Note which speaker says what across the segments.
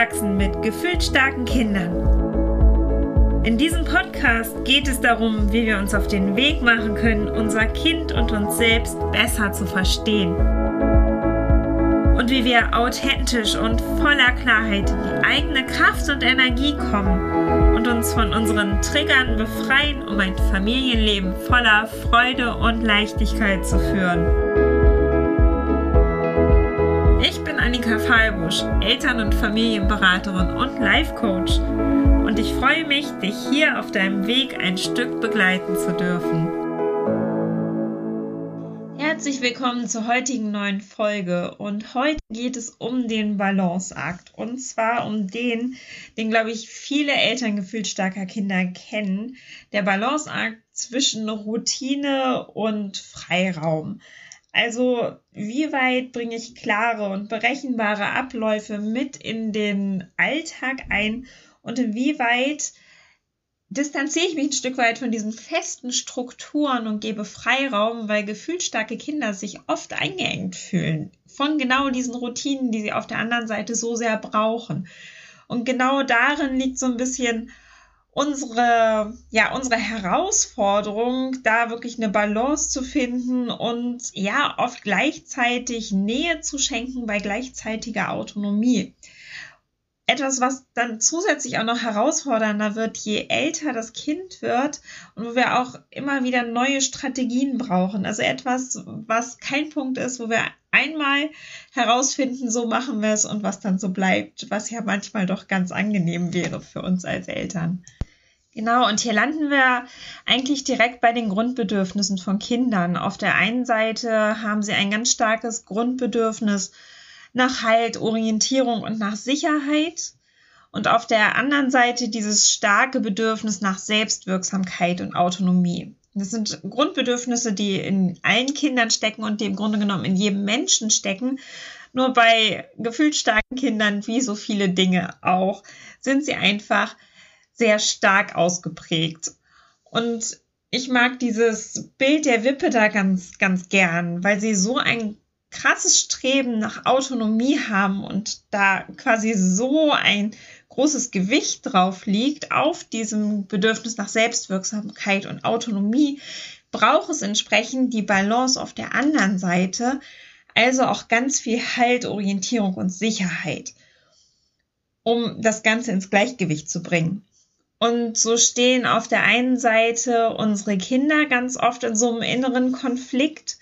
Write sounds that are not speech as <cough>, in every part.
Speaker 1: Aufwachsen mit gefühlt starken Kindern. In diesem Podcast geht es darum, wie wir uns auf den Weg machen können, unser Kind und uns selbst besser zu verstehen. Und wie wir authentisch und voller Klarheit in die eigene Kraft und Energie kommen und uns von unseren Triggern befreien, um ein Familienleben voller Freude und Leichtigkeit zu führen. Annika Fallbusch, Eltern- und Familienberaterin und Life Coach. Und ich freue mich, dich hier auf deinem Weg ein Stück begleiten zu dürfen. Herzlich willkommen zur heutigen neuen Folge. Und heute geht es um den Balanceakt. Und zwar um den, den, glaube ich, viele Eltern gefühlt starker Kinder kennen. Der Balanceakt zwischen Routine und Freiraum. Also, wie weit bringe ich klare und berechenbare Abläufe mit in den Alltag ein und inwieweit distanziere ich mich ein Stück weit von diesen festen Strukturen und gebe Freiraum, weil gefühlsstarke Kinder sich oft eingeengt fühlen von genau diesen Routinen, die sie auf der anderen Seite so sehr brauchen. Und genau darin liegt so ein bisschen unsere, ja, unsere Herausforderung, da wirklich eine Balance zu finden und ja, oft gleichzeitig Nähe zu schenken bei gleichzeitiger Autonomie. Etwas, was dann zusätzlich auch noch herausfordernder wird, je älter das Kind wird und wo wir auch immer wieder neue Strategien brauchen. Also etwas, was kein Punkt ist, wo wir einmal herausfinden, so machen wir es und was dann so bleibt, was ja manchmal doch ganz angenehm wäre für uns als Eltern. Genau, und hier landen wir eigentlich direkt bei den Grundbedürfnissen von Kindern. Auf der einen Seite haben sie ein ganz starkes Grundbedürfnis nach Halt, Orientierung und nach Sicherheit. Und auf der anderen Seite dieses starke Bedürfnis nach Selbstwirksamkeit und Autonomie. Das sind Grundbedürfnisse, die in allen Kindern stecken und die im Grunde genommen in jedem Menschen stecken. Nur bei gefühlt starken Kindern, wie so viele Dinge auch, sind sie einfach sehr stark ausgeprägt. Und ich mag dieses Bild der Wippe da ganz, ganz gern, weil sie so ein krasses Streben nach Autonomie haben und da quasi so ein großes Gewicht drauf liegt auf diesem Bedürfnis nach Selbstwirksamkeit und Autonomie, braucht es entsprechend die Balance auf der anderen Seite, also auch ganz viel Halt, Orientierung und Sicherheit, um das Ganze ins Gleichgewicht zu bringen. Und so stehen auf der einen Seite unsere Kinder ganz oft in so einem inneren Konflikt,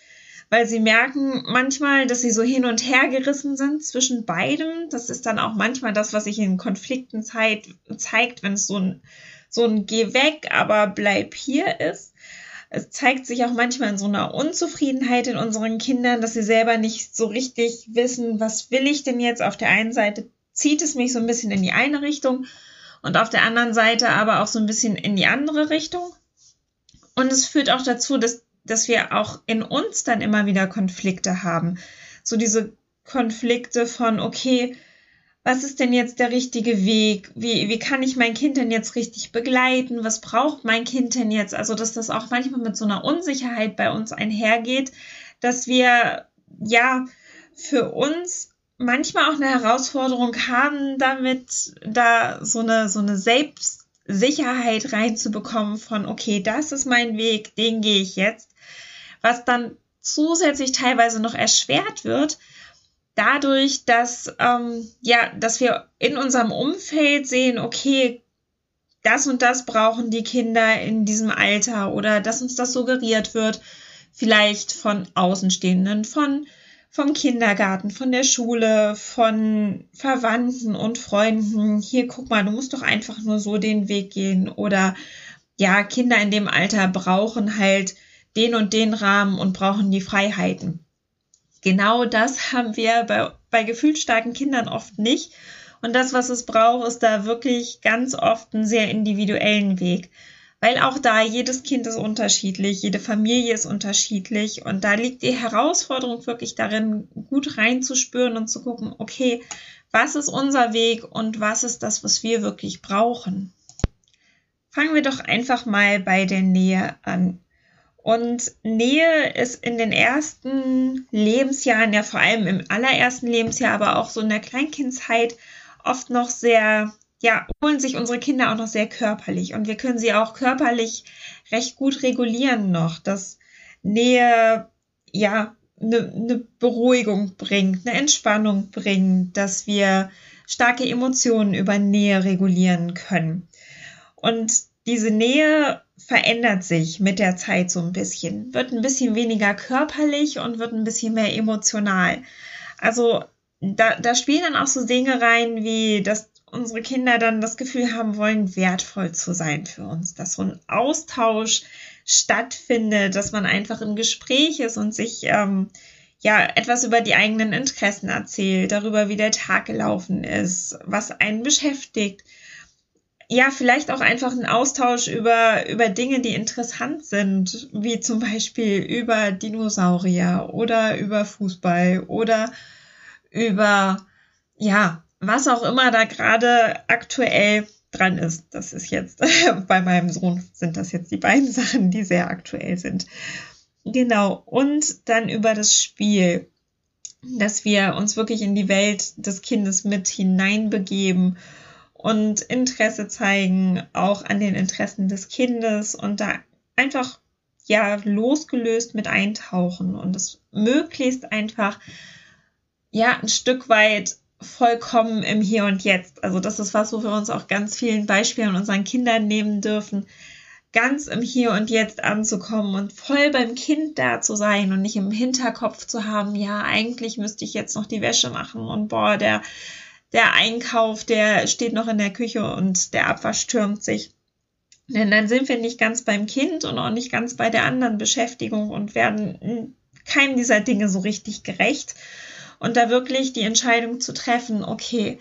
Speaker 1: weil sie merken manchmal, dass sie so hin und her gerissen sind zwischen beidem. Das ist dann auch manchmal das, was sich in Konflikten zeigt, zeigt wenn es so ein, so ein Geh weg, aber bleib hier ist. Es zeigt sich auch manchmal in so einer Unzufriedenheit in unseren Kindern, dass sie selber nicht so richtig wissen, was will ich denn jetzt? Auf der einen Seite zieht es mich so ein bisschen in die eine Richtung und auf der anderen Seite aber auch so ein bisschen in die andere Richtung. Und es führt auch dazu, dass, dass wir auch in uns dann immer wieder Konflikte haben. So diese Konflikte von, okay, was ist denn jetzt der richtige Weg? Wie, wie kann ich mein Kind denn jetzt richtig begleiten? Was braucht mein Kind denn jetzt? Also, dass das auch manchmal mit so einer Unsicherheit bei uns einhergeht, dass wir ja für uns manchmal auch eine Herausforderung haben, damit da so eine, so eine Selbstsicherheit reinzubekommen von, okay, das ist mein Weg, den gehe ich jetzt, was dann zusätzlich teilweise noch erschwert wird, dadurch, dass, ähm, ja, dass wir in unserem Umfeld sehen, okay, das und das brauchen die Kinder in diesem Alter oder dass uns das suggeriert wird, vielleicht von Außenstehenden, von vom Kindergarten, von der Schule, von Verwandten und Freunden. Hier, guck mal, du musst doch einfach nur so den Weg gehen. Oder ja, Kinder in dem Alter brauchen halt den und den Rahmen und brauchen die Freiheiten. Genau das <laughs> haben wir bei, bei gefühlsstarken Kindern oft nicht. Und das, was es braucht, ist da wirklich ganz oft einen sehr individuellen Weg weil auch da jedes Kind ist unterschiedlich, jede Familie ist unterschiedlich und da liegt die Herausforderung wirklich darin, gut reinzuspüren und zu gucken, okay, was ist unser Weg und was ist das, was wir wirklich brauchen. Fangen wir doch einfach mal bei der Nähe an. Und Nähe ist in den ersten Lebensjahren, ja vor allem im allerersten Lebensjahr, aber auch so in der Kleinkindzeit oft noch sehr, ja, holen sich unsere Kinder auch noch sehr körperlich und wir können sie auch körperlich recht gut regulieren noch, dass Nähe, ja, eine, eine Beruhigung bringt, eine Entspannung bringt, dass wir starke Emotionen über Nähe regulieren können. Und diese Nähe verändert sich mit der Zeit so ein bisschen, wird ein bisschen weniger körperlich und wird ein bisschen mehr emotional. Also da, da spielen dann auch so Dinge rein, wie dass unsere Kinder dann das Gefühl haben wollen, wertvoll zu sein für uns, dass so ein Austausch stattfindet, dass man einfach im Gespräch ist und sich ähm, ja etwas über die eigenen Interessen erzählt, darüber, wie der Tag gelaufen ist, was einen beschäftigt. Ja, vielleicht auch einfach ein Austausch über, über Dinge, die interessant sind, wie zum Beispiel über Dinosaurier oder über Fußball oder über, ja, was auch immer da gerade aktuell dran ist. Das ist jetzt <laughs> bei meinem Sohn sind das jetzt die beiden <laughs> Sachen, die sehr aktuell sind. Genau. Und dann über das Spiel, dass wir uns wirklich in die Welt des Kindes mit hineinbegeben und Interesse zeigen, auch an den Interessen des Kindes und da einfach ja losgelöst mit eintauchen und es möglichst einfach ja ein Stück weit vollkommen im Hier und Jetzt. Also das ist was, wo wir uns auch ganz vielen Beispielen unseren Kindern nehmen dürfen, ganz im Hier und Jetzt anzukommen und voll beim Kind da zu sein und nicht im Hinterkopf zu haben, ja, eigentlich müsste ich jetzt noch die Wäsche machen und boah, der, der Einkauf, der steht noch in der Küche und der Abwasch stürmt sich. Denn dann sind wir nicht ganz beim Kind und auch nicht ganz bei der anderen Beschäftigung und werden keinem dieser Dinge so richtig gerecht und da wirklich die Entscheidung zu treffen, okay,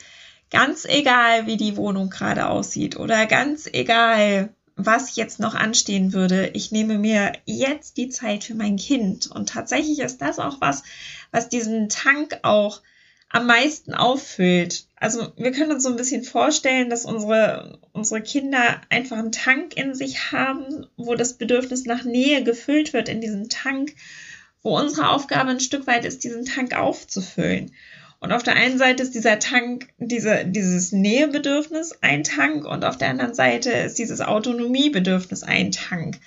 Speaker 1: ganz egal, wie die Wohnung gerade aussieht oder ganz egal, was jetzt noch anstehen würde, ich nehme mir jetzt die Zeit für mein Kind. Und tatsächlich ist das auch was, was diesen Tank auch am meisten auffüllt. Also wir können uns so ein bisschen vorstellen, dass unsere, unsere Kinder einfach einen Tank in sich haben, wo das Bedürfnis nach Nähe gefüllt wird in diesem Tank wo unsere Aufgabe ein Stück weit ist, diesen Tank aufzufüllen. Und auf der einen Seite ist dieser Tank, diese, dieses Nähebedürfnis ein Tank und auf der anderen Seite ist dieses Autonomiebedürfnis ein Tank.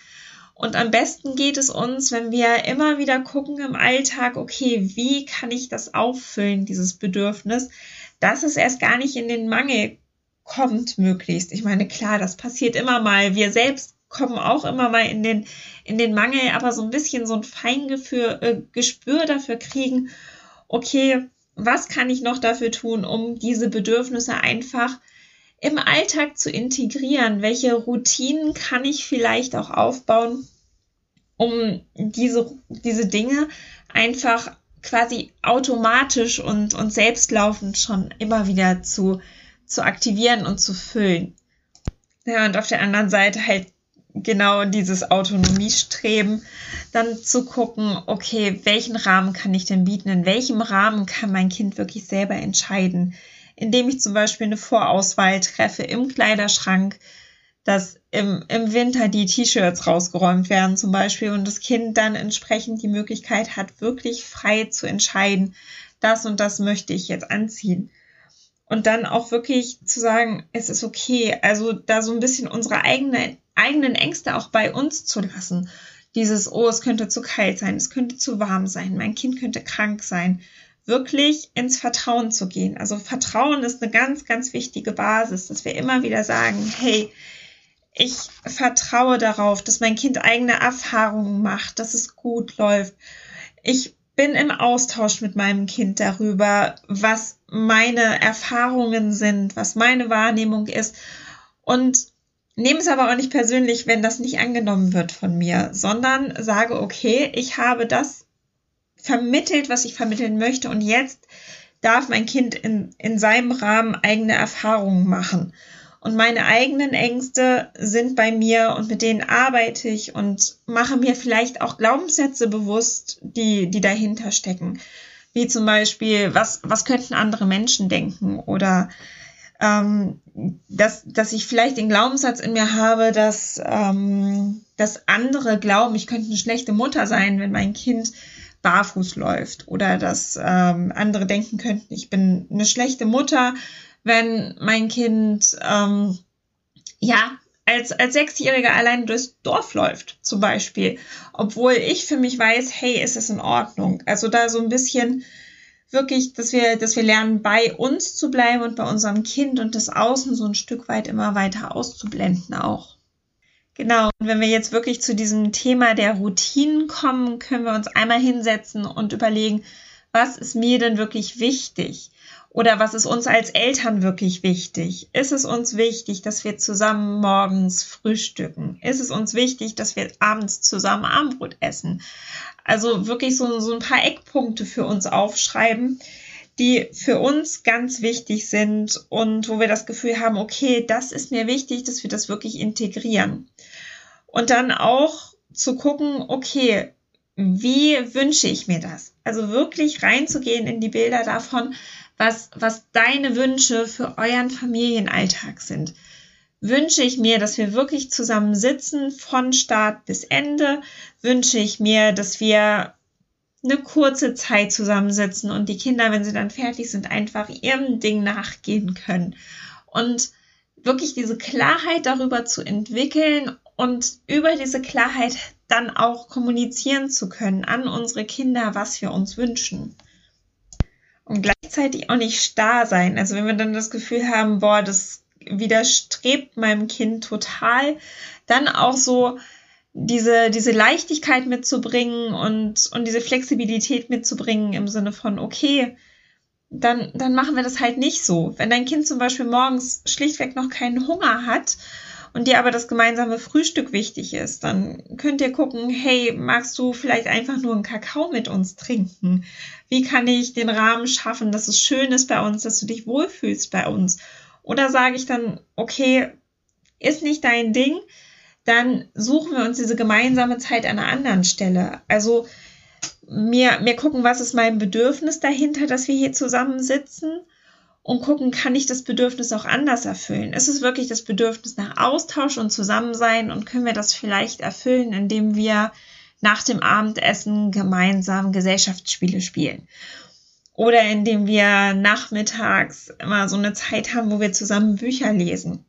Speaker 1: Und am besten geht es uns, wenn wir immer wieder gucken im Alltag, okay, wie kann ich das auffüllen, dieses Bedürfnis, dass es erst gar nicht in den Mangel kommt möglichst. Ich meine, klar, das passiert immer mal. Wir selbst kommen auch immer mal in den, in den Mangel, aber so ein bisschen so ein Feingefühl, äh, Gespür dafür kriegen, okay, was kann ich noch dafür tun, um diese Bedürfnisse einfach im Alltag zu integrieren? Welche Routinen kann ich vielleicht auch aufbauen, um diese, diese Dinge einfach quasi automatisch und, und selbstlaufend schon immer wieder zu, zu aktivieren und zu füllen. Ja, und auf der anderen Seite halt genau dieses Autonomiestreben, dann zu gucken, okay, welchen Rahmen kann ich denn bieten? In welchem Rahmen kann mein Kind wirklich selber entscheiden? Indem ich zum Beispiel eine Vorauswahl treffe im Kleiderschrank, dass im, im Winter die T-Shirts rausgeräumt werden zum Beispiel und das Kind dann entsprechend die Möglichkeit hat, wirklich frei zu entscheiden, das und das möchte ich jetzt anziehen. Und dann auch wirklich zu sagen, es ist okay, also da so ein bisschen unsere eigene eigenen Ängste auch bei uns zu lassen. Dieses, oh, es könnte zu kalt sein, es könnte zu warm sein, mein Kind könnte krank sein. Wirklich ins Vertrauen zu gehen. Also Vertrauen ist eine ganz, ganz wichtige Basis, dass wir immer wieder sagen, hey, ich vertraue darauf, dass mein Kind eigene Erfahrungen macht, dass es gut läuft. Ich bin im Austausch mit meinem Kind darüber, was meine Erfahrungen sind, was meine Wahrnehmung ist. Und Nehme es aber auch nicht persönlich, wenn das nicht angenommen wird von mir, sondern sage, okay, ich habe das vermittelt, was ich vermitteln möchte und jetzt darf mein Kind in, in seinem Rahmen eigene Erfahrungen machen. Und meine eigenen Ängste sind bei mir und mit denen arbeite ich und mache mir vielleicht auch Glaubenssätze bewusst, die, die dahinter stecken. Wie zum Beispiel, was, was könnten andere Menschen denken oder ähm, dass, dass ich vielleicht den Glaubenssatz in mir habe, dass, ähm, dass andere glauben, ich könnte eine schlechte Mutter sein, wenn mein Kind barfuß läuft oder dass ähm, andere denken könnten, ich bin eine schlechte Mutter, wenn mein Kind ähm, ja als, als Sechsjähriger allein durchs Dorf läuft, zum Beispiel. Obwohl ich für mich weiß, hey, ist es in Ordnung. Also da so ein bisschen wirklich, dass wir, dass wir lernen, bei uns zu bleiben und bei unserem Kind und das Außen so ein Stück weit immer weiter auszublenden auch. Genau, und wenn wir jetzt wirklich zu diesem Thema der Routinen kommen, können wir uns einmal hinsetzen und überlegen, was ist mir denn wirklich wichtig? Oder was ist uns als Eltern wirklich wichtig? Ist es uns wichtig, dass wir zusammen morgens frühstücken? Ist es uns wichtig, dass wir abends zusammen Abendbrot essen? Also wirklich so, so ein paar Eckpunkte für uns aufschreiben, die für uns ganz wichtig sind und wo wir das Gefühl haben, okay, das ist mir wichtig, dass wir das wirklich integrieren. Und dann auch zu gucken, okay, wie wünsche ich mir das? Also wirklich reinzugehen in die Bilder davon, was, was deine Wünsche für euren Familienalltag sind. Wünsche ich mir, dass wir wirklich zusammen sitzen von Start bis Ende? Wünsche ich mir, dass wir eine kurze Zeit zusammensitzen und die Kinder, wenn sie dann fertig sind, einfach ihrem Ding nachgehen können? Und wirklich diese Klarheit darüber zu entwickeln und über diese Klarheit dann auch kommunizieren zu können an unsere Kinder, was wir uns wünschen und gleichzeitig auch nicht starr sein. Also wenn wir dann das Gefühl haben, boah, das widerstrebt meinem Kind total, dann auch so diese, diese Leichtigkeit mitzubringen und, und diese Flexibilität mitzubringen im Sinne von, okay, dann, dann machen wir das halt nicht so. Wenn dein Kind zum Beispiel morgens schlichtweg noch keinen Hunger hat und dir aber das gemeinsame Frühstück wichtig ist, dann könnt ihr gucken, hey, magst du vielleicht einfach nur einen Kakao mit uns trinken? Wie kann ich den Rahmen schaffen, dass es schön ist bei uns, dass du dich wohlfühlst bei uns? Oder sage ich dann, okay, ist nicht dein Ding, dann suchen wir uns diese gemeinsame Zeit an einer anderen Stelle. Also mir, mir gucken, was ist mein Bedürfnis dahinter, dass wir hier zusammensitzen und gucken, kann ich das Bedürfnis auch anders erfüllen? Ist es wirklich das Bedürfnis nach Austausch und Zusammensein und können wir das vielleicht erfüllen, indem wir nach dem Abendessen gemeinsam Gesellschaftsspiele spielen? Oder indem wir nachmittags immer so eine Zeit haben, wo wir zusammen Bücher lesen.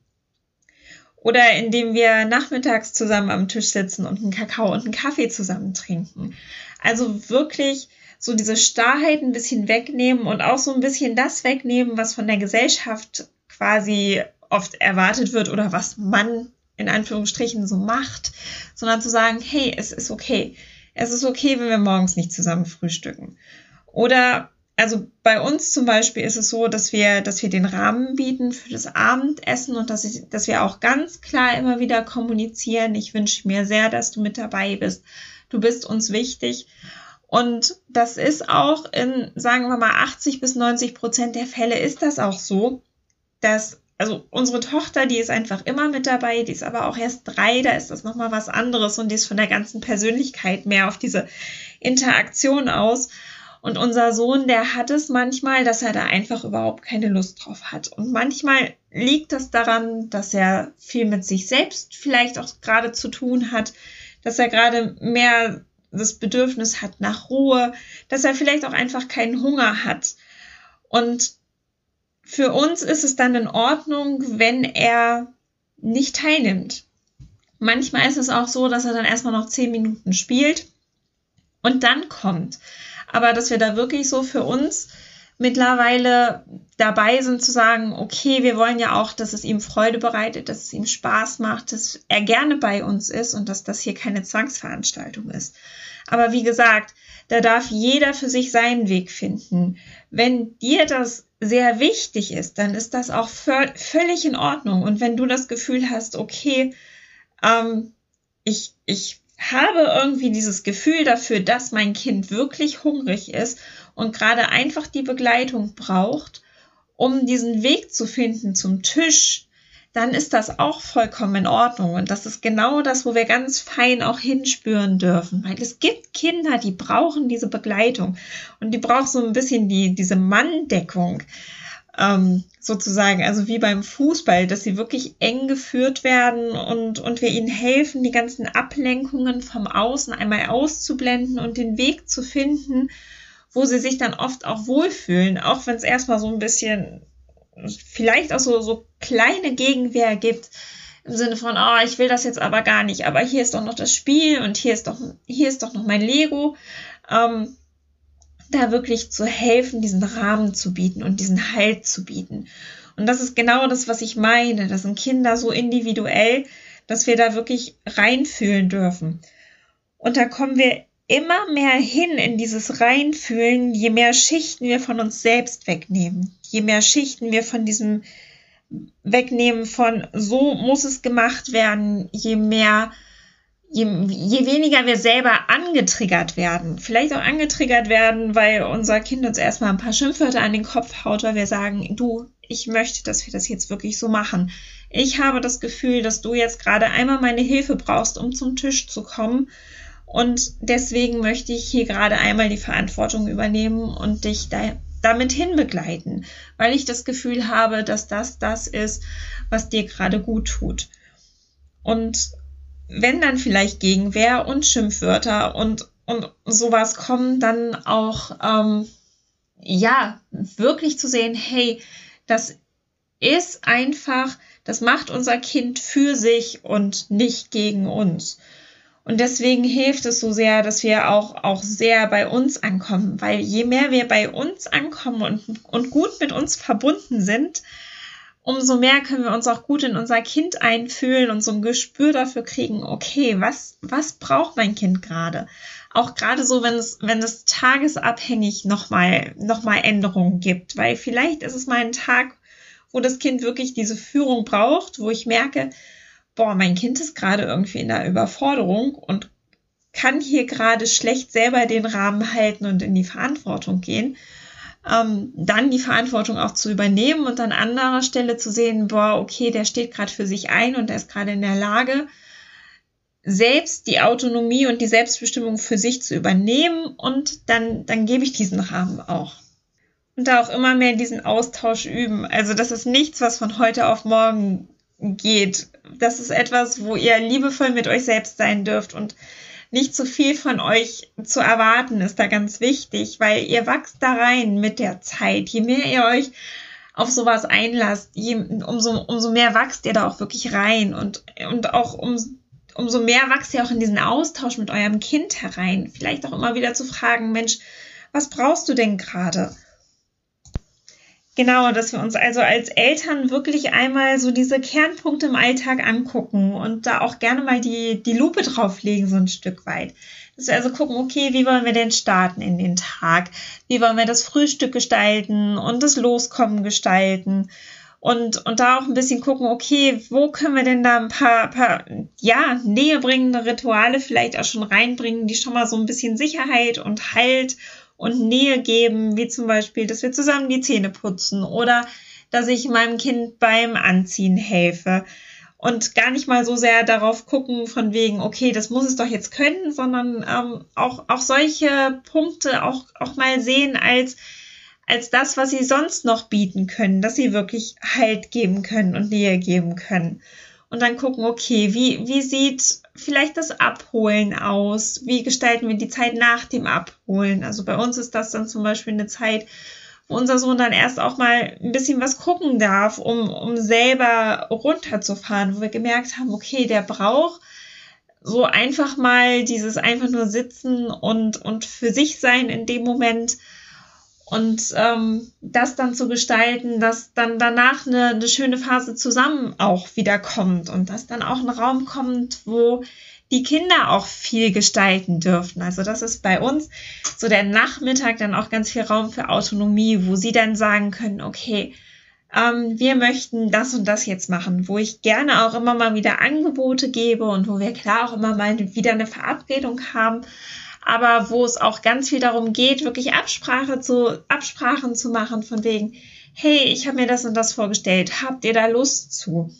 Speaker 1: Oder indem wir nachmittags zusammen am Tisch sitzen und einen Kakao und einen Kaffee zusammen trinken. Also wirklich so diese Starrheit ein bisschen wegnehmen und auch so ein bisschen das wegnehmen, was von der Gesellschaft quasi oft erwartet wird oder was man in Anführungsstrichen so macht, sondern zu sagen, hey, es ist okay. Es ist okay, wenn wir morgens nicht zusammen frühstücken. Oder also bei uns zum Beispiel ist es so, dass wir, dass wir den Rahmen bieten für das Abendessen und dass, ich, dass wir auch ganz klar immer wieder kommunizieren. Ich wünsche mir sehr, dass du mit dabei bist. Du bist uns wichtig. Und das ist auch in, sagen wir mal, 80 bis 90 Prozent der Fälle ist das auch so, dass, also unsere Tochter, die ist einfach immer mit dabei, die ist aber auch erst drei, da ist das nochmal was anderes und die ist von der ganzen Persönlichkeit mehr auf diese Interaktion aus. Und unser Sohn, der hat es manchmal, dass er da einfach überhaupt keine Lust drauf hat. Und manchmal liegt das daran, dass er viel mit sich selbst vielleicht auch gerade zu tun hat, dass er gerade mehr das Bedürfnis hat nach Ruhe, dass er vielleicht auch einfach keinen Hunger hat. Und für uns ist es dann in Ordnung, wenn er nicht teilnimmt. Manchmal ist es auch so, dass er dann erstmal noch zehn Minuten spielt und dann kommt. Aber dass wir da wirklich so für uns mittlerweile dabei sind zu sagen, okay, wir wollen ja auch, dass es ihm Freude bereitet, dass es ihm Spaß macht, dass er gerne bei uns ist und dass das hier keine Zwangsveranstaltung ist. Aber wie gesagt, da darf jeder für sich seinen Weg finden. Wenn dir das sehr wichtig ist, dann ist das auch völlig in Ordnung. Und wenn du das Gefühl hast, okay, ähm, ich, ich habe irgendwie dieses Gefühl dafür, dass mein Kind wirklich hungrig ist und gerade einfach die Begleitung braucht, um diesen Weg zu finden zum Tisch, dann ist das auch vollkommen in Ordnung. Und das ist genau das, wo wir ganz fein auch hinspüren dürfen. Weil es gibt Kinder, die brauchen diese Begleitung und die brauchen so ein bisschen die, diese Manndeckung ähm, sozusagen, also wie beim Fußball, dass sie wirklich eng geführt werden und, und wir ihnen helfen, die ganzen Ablenkungen vom Außen einmal auszublenden und den Weg zu finden, wo sie sich dann oft auch wohlfühlen, auch wenn es erstmal so ein bisschen vielleicht auch so, so kleine Gegenwehr gibt, im Sinne von, oh, ich will das jetzt aber gar nicht, aber hier ist doch noch das Spiel und hier ist doch, hier ist doch noch mein Lego. Ähm, da wirklich zu helfen, diesen Rahmen zu bieten und diesen Halt zu bieten. Und das ist genau das, was ich meine. Das sind Kinder so individuell, dass wir da wirklich reinfühlen dürfen. Und da kommen wir immer mehr hin in dieses Reinfühlen, je mehr Schichten wir von uns selbst wegnehmen, je mehr Schichten wir von diesem wegnehmen von so muss es gemacht werden, je mehr je, je weniger wir selber angetriggert werden, vielleicht auch angetriggert werden, weil unser Kind uns erstmal ein paar Schimpfwörter an den Kopf haut, weil wir sagen, du, ich möchte, dass wir das jetzt wirklich so machen. Ich habe das Gefühl, dass du jetzt gerade einmal meine Hilfe brauchst, um zum Tisch zu kommen. Und deswegen möchte ich hier gerade einmal die Verantwortung übernehmen und dich da, damit hinbegleiten, weil ich das Gefühl habe, dass das das ist, was dir gerade gut tut. Und wenn dann vielleicht Gegenwehr und Schimpfwörter und, und sowas kommen, dann auch, ähm, ja, wirklich zu sehen, hey, das ist einfach, das macht unser Kind für sich und nicht gegen uns. Und deswegen hilft es so sehr, dass wir auch, auch sehr bei uns ankommen, weil je mehr wir bei uns ankommen und, und gut mit uns verbunden sind, umso mehr können wir uns auch gut in unser Kind einfühlen und so ein Gespür dafür kriegen, okay, was, was braucht mein Kind gerade? Auch gerade so, wenn es, wenn es tagesabhängig nochmal, nochmal Änderungen gibt, weil vielleicht ist es mal ein Tag, wo das Kind wirklich diese Führung braucht, wo ich merke, boah, mein Kind ist gerade irgendwie in der Überforderung und kann hier gerade schlecht selber den Rahmen halten und in die Verantwortung gehen ähm, dann die Verantwortung auch zu übernehmen und an anderer Stelle zu sehen, boah, okay, der steht gerade für sich ein und der ist gerade in der Lage, selbst die Autonomie und die Selbstbestimmung für sich zu übernehmen und dann, dann gebe ich diesen Rahmen auch. Und da auch immer mehr diesen Austausch üben. Also das ist nichts, was von heute auf morgen geht. Das ist etwas, wo ihr liebevoll mit euch selbst sein dürft und nicht zu viel von euch zu erwarten, ist da ganz wichtig, weil ihr wachst da rein mit der Zeit. Je mehr ihr euch auf sowas einlasst, je, umso, umso mehr wachst ihr da auch wirklich rein und, und auch um, umso mehr wachst ihr auch in diesen Austausch mit eurem Kind herein. Vielleicht auch immer wieder zu fragen, Mensch, was brauchst du denn gerade? Genau, dass wir uns also als Eltern wirklich einmal so diese Kernpunkte im Alltag angucken und da auch gerne mal die, die Lupe drauflegen, so ein Stück weit. Dass wir also gucken, okay, wie wollen wir denn starten in den Tag? Wie wollen wir das Frühstück gestalten und das Loskommen gestalten? Und, und da auch ein bisschen gucken, okay, wo können wir denn da ein paar, paar ja, näherbringende Rituale vielleicht auch schon reinbringen, die schon mal so ein bisschen Sicherheit und Halt und Nähe geben, wie zum Beispiel, dass wir zusammen die Zähne putzen oder dass ich meinem Kind beim Anziehen helfe. Und gar nicht mal so sehr darauf gucken von wegen, okay, das muss es doch jetzt können, sondern ähm, auch, auch solche Punkte auch, auch mal sehen als, als das, was sie sonst noch bieten können, dass sie wirklich Halt geben können und Nähe geben können und dann gucken, okay, wie, wie sieht vielleicht das Abholen aus? Wie gestalten wir die Zeit nach dem Abholen? Also bei uns ist das dann zum Beispiel eine Zeit, wo unser Sohn dann erst auch mal ein bisschen was gucken darf, um, um selber runterzufahren, wo wir gemerkt haben, okay, der braucht so einfach mal dieses einfach nur sitzen und, und für sich sein in dem Moment und ähm, das dann zu gestalten, dass dann danach eine, eine schöne Phase zusammen auch wieder kommt und dass dann auch ein Raum kommt, wo die Kinder auch viel gestalten dürfen. Also das ist bei uns so der Nachmittag dann auch ganz viel Raum für Autonomie, wo sie dann sagen können, okay, ähm, wir möchten das und das jetzt machen, wo ich gerne auch immer mal wieder Angebote gebe und wo wir klar auch immer mal wieder eine Verabredung haben, aber wo es auch ganz viel darum geht, wirklich Absprache zu, Absprachen zu machen von wegen, hey, ich habe mir das und das vorgestellt, habt ihr da Lust zu?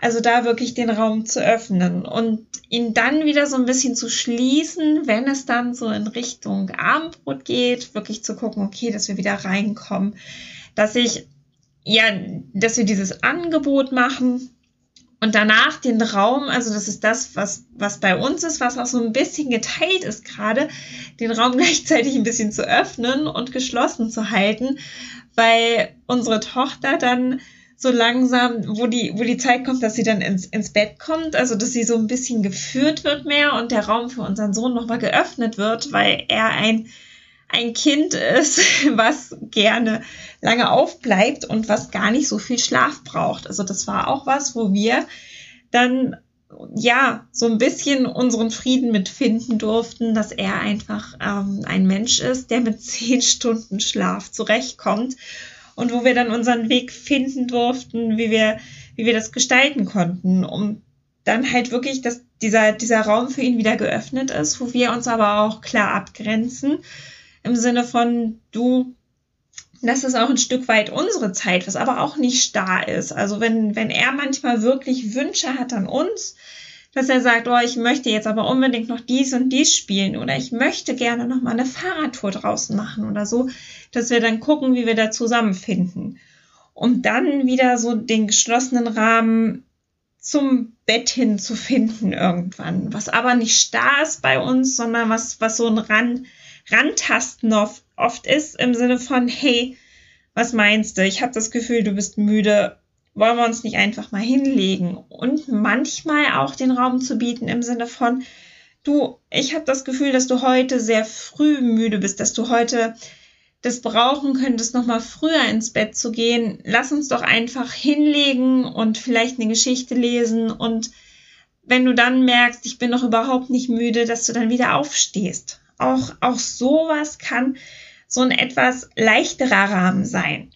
Speaker 1: Also da wirklich den Raum zu öffnen und ihn dann wieder so ein bisschen zu schließen, wenn es dann so in Richtung Abendbrot geht, wirklich zu gucken, okay, dass wir wieder reinkommen, dass ich, ja, dass wir dieses Angebot machen und danach den Raum, also das ist das, was, was bei uns ist, was auch so ein bisschen geteilt ist gerade, den Raum <laughs> gleichzeitig ein bisschen zu öffnen und geschlossen zu halten, weil unsere Tochter dann so langsam, wo die, wo die Zeit kommt, dass sie dann ins, ins Bett kommt, also dass sie so ein bisschen geführt wird mehr und der Raum für unseren Sohn nochmal geöffnet wird, weil er ein, ein Kind ist, <laughs> was gerne lange aufbleibt und was gar nicht so viel Schlaf braucht. Also das war auch was, wo wir dann ja, so ein bisschen unseren Frieden mitfinden durften, dass er einfach ähm, ein Mensch ist, der mit <laughs> zehn Stunden Schlaf zurechtkommt und wo wir dann unseren Weg finden durften, wie wir, wie wir das gestalten konnten, um dann halt wirklich, dass dieser, dieser Raum für ihn wieder geöffnet ist, wo wir uns aber auch klar abgrenzen, im Sinne von, du, das ist auch ein Stück weit unsere Zeit, was aber auch nicht starr ist. Also wenn, wenn er manchmal wirklich Wünsche hat an uns, dass er sagt, oh, ich möchte jetzt aber unbedingt noch dies und dies spielen oder ich möchte gerne noch mal eine Fahrradtour draußen machen oder so, dass wir dann gucken, wie wir da zusammenfinden. Um dann wieder so den geschlossenen Rahmen zum Bett hin zu finden irgendwann. Was aber nicht starr ist bei uns, sondern was, was so ein Ran, Rantasten oft, ist im Sinne von, hey, was meinst du? Ich habe das Gefühl, du bist müde wollen wir uns nicht einfach mal hinlegen und manchmal auch den Raum zu bieten im Sinne von, du, ich habe das Gefühl, dass du heute sehr früh müde bist, dass du heute das brauchen könntest, noch mal früher ins Bett zu gehen. Lass uns doch einfach hinlegen und vielleicht eine Geschichte lesen und wenn du dann merkst, ich bin noch überhaupt nicht müde, dass du dann wieder aufstehst. Auch, auch sowas kann so ein etwas leichterer Rahmen sein.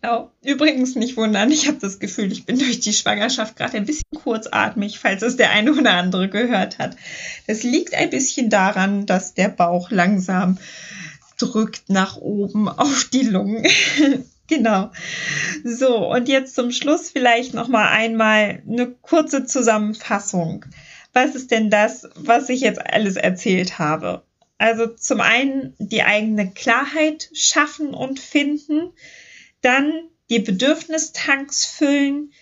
Speaker 1: Genau. Übrigens nicht wundern, ich habe das Gefühl, ich bin durch die Schwangerschaft gerade ein bisschen kurzatmig, falls es der eine oder andere gehört hat. Das liegt ein bisschen daran, dass der Bauch langsam drückt nach oben <laughs> auf die Lungen. <laughs> genau. So, und jetzt zum Schluss vielleicht noch mal einmal eine kurze Zusammenfassung. Was ist denn das, was ich jetzt alles erzählt habe? Also zum einen die eigene Klarheit schaffen und finden, dann die Bedürfnistanks füllen,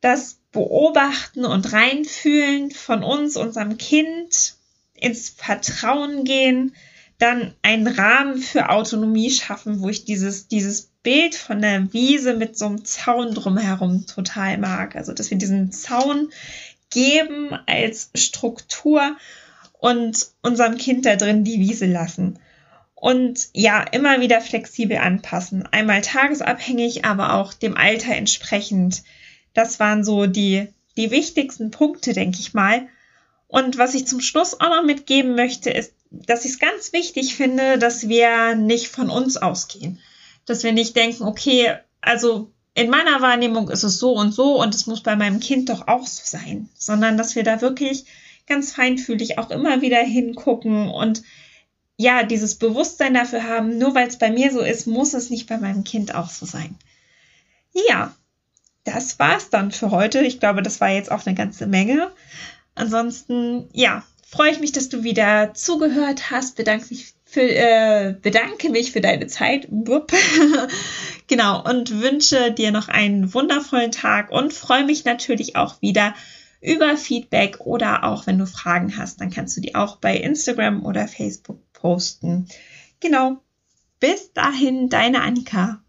Speaker 1: das Beobachten und Reinfühlen von uns, unserem Kind, ins Vertrauen gehen, dann einen Rahmen für Autonomie schaffen, wo ich dieses, dieses Bild von der Wiese mit so einem Zaun drumherum total mag. Also, dass wir diesen Zaun geben als Struktur und unserem Kind da drin die Wiese lassen und ja, immer wieder flexibel anpassen. Einmal tagesabhängig, aber auch dem Alter entsprechend. Das waren so die, die wichtigsten Punkte, denke ich mal. Und was ich zum Schluss auch noch mitgeben möchte, ist, dass ich es ganz wichtig finde, dass wir nicht von uns ausgehen. Dass wir nicht denken, okay, also in meiner Wahrnehmung ist es so und so und es muss bei meinem Kind doch auch so sein, sondern dass wir da wirklich ganz feinfühlig auch immer wieder hingucken und ja, dieses Bewusstsein dafür haben, nur weil es bei mir so ist, muss es nicht bei meinem Kind auch so sein. Ja, das war's dann für heute. Ich glaube, das war jetzt auch eine ganze Menge. Ansonsten, ja, freue ich mich, dass du wieder zugehört hast. Bedanke mich für, äh, bedanke mich für deine Zeit. <laughs> genau, und wünsche dir noch einen wundervollen Tag und freue mich natürlich auch wieder über Feedback oder auch wenn du Fragen hast, dann kannst du die auch bei Instagram oder Facebook posten. Genau. Bis dahin, deine Annika.